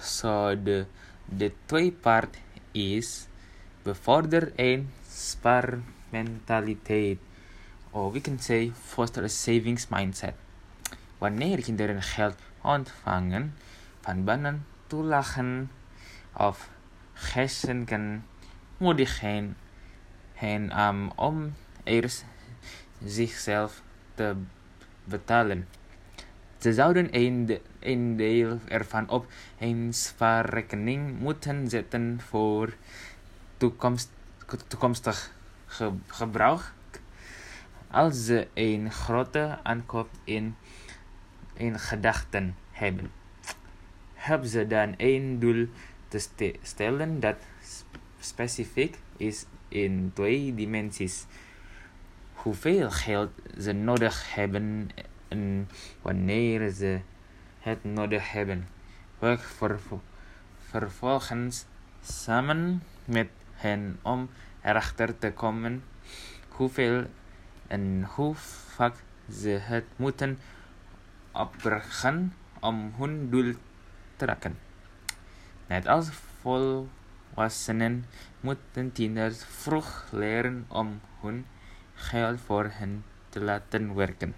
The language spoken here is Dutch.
So de, de twee part is bevorder een spaarmentaliteit. Or we can say foster a savings mindset. Wanneer kinderen geld ontvangen van banen, toelagen of geschenken, moedigen hen um, om eerst zichzelf te betalen. Ze zouden een, de, een deel ervan op een spaarrekening moeten zetten voor toekomst, toekomstig ge, gebruik. Als ze een grote aankoop in, in gedachten hebben, help ze dan een doel te ste stellen dat specifiek is in twee dimensies. Hoeveel geld ze nodig hebben en wanneer ze het nodig hebben. Werk ver, vervolgens samen met hen om erachter te komen hoeveel en hoe vaak ze het moeten opbrengen om hun doel te raken. Net als volwassenen moeten tieners vroeg leren om hun geld voor hen te laten werken.